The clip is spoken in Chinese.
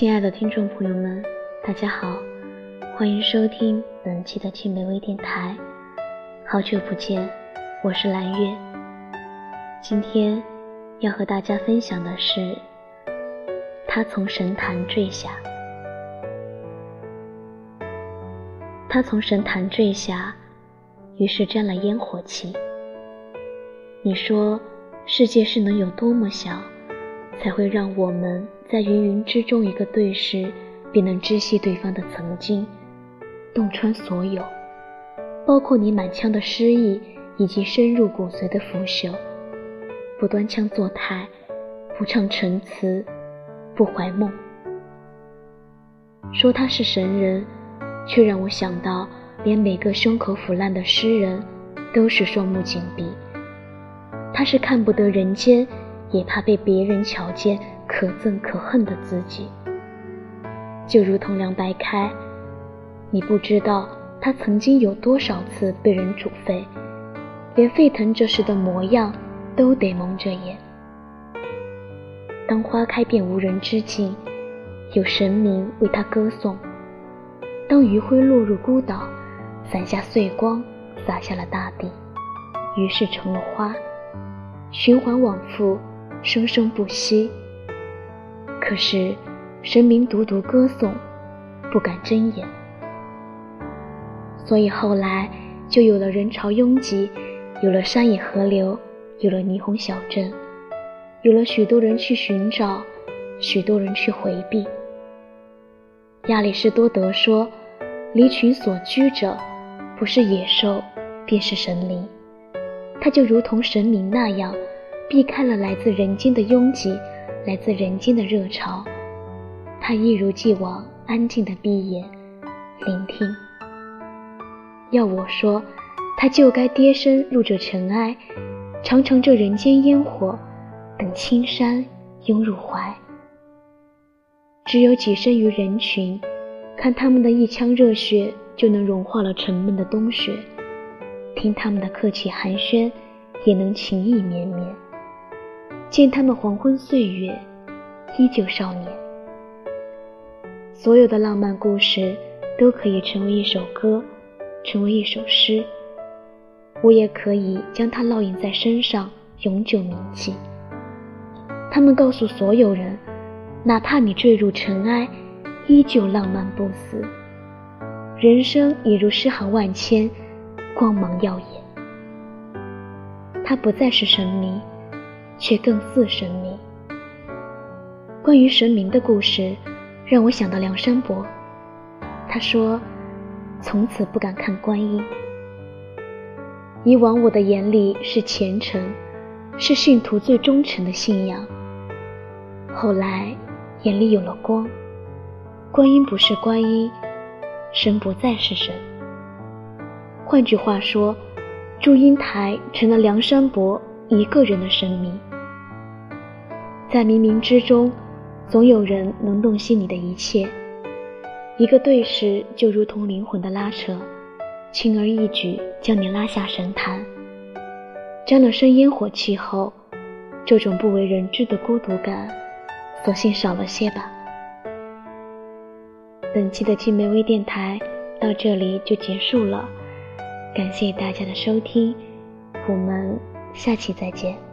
亲爱的听众朋友们，大家好，欢迎收听本期的青梅微电台。好久不见，我是蓝月。今天要和大家分享的是，他从神坛坠下。他从神坛坠下，于是沾了烟火气。你说，世界是能有多么小，才会让我们？在芸芸之中，一个对视，便能知悉对方的曾经，洞穿所有，包括你满腔的诗意，以及深入骨髓的腐朽。不端腔作态，不唱陈词，不怀梦。说他是神人，却让我想到，连每个胸口腐烂的诗人，都是双目紧闭。他是看不得人间，也怕被别人瞧见。可憎可恨的自己，就如同凉白开，你不知道他曾经有多少次被人煮沸，连沸腾这时的模样都得蒙着眼。当花开便无人知尽，有神明为他歌颂；当余晖落入孤岛，散下碎光，洒下了大地，于是成了花，循环往复，生生不息。可是，神明独独歌颂，不敢睁眼。所以后来就有了人潮拥挤，有了山野河流，有了霓虹小镇，有了许多人去寻找，许多人去回避。亚里士多德说：“离群所居者，不是野兽，便是神灵。”他就如同神明那样，避开了来自人间的拥挤。来自人间的热潮，他一如既往安静的闭眼聆听。要我说，他就该跌身入这尘埃，尝尝这人间烟火，等青山拥入怀。只有跻身于人群，看他们的一腔热血，就能融化了沉闷的冬雪；听他们的客气寒暄，也能情意绵绵。见他们黄昏岁月，依旧少年。所有的浪漫故事都可以成为一首歌，成为一首诗。我也可以将它烙印在身上，永久铭记。他们告诉所有人，哪怕你坠入尘埃，依旧浪漫不死。人生已如诗行万千，光芒耀眼。他不再是神明。却更似神明。关于神明的故事，让我想到梁山伯。他说：“从此不敢看观音。以往我的眼里是虔诚，是信徒最忠诚的信仰。后来眼里有了光，观音不是观音，神不再是神。换句话说，祝英台成了梁山伯一个人的神明。”在冥冥之中，总有人能洞悉你的一切。一个对视，就如同灵魂的拉扯，轻而易举将你拉下神坛。沾了身烟火气后，这种不为人知的孤独感，索性少了些吧。本期的青梅微电台到这里就结束了，感谢大家的收听，我们下期再见。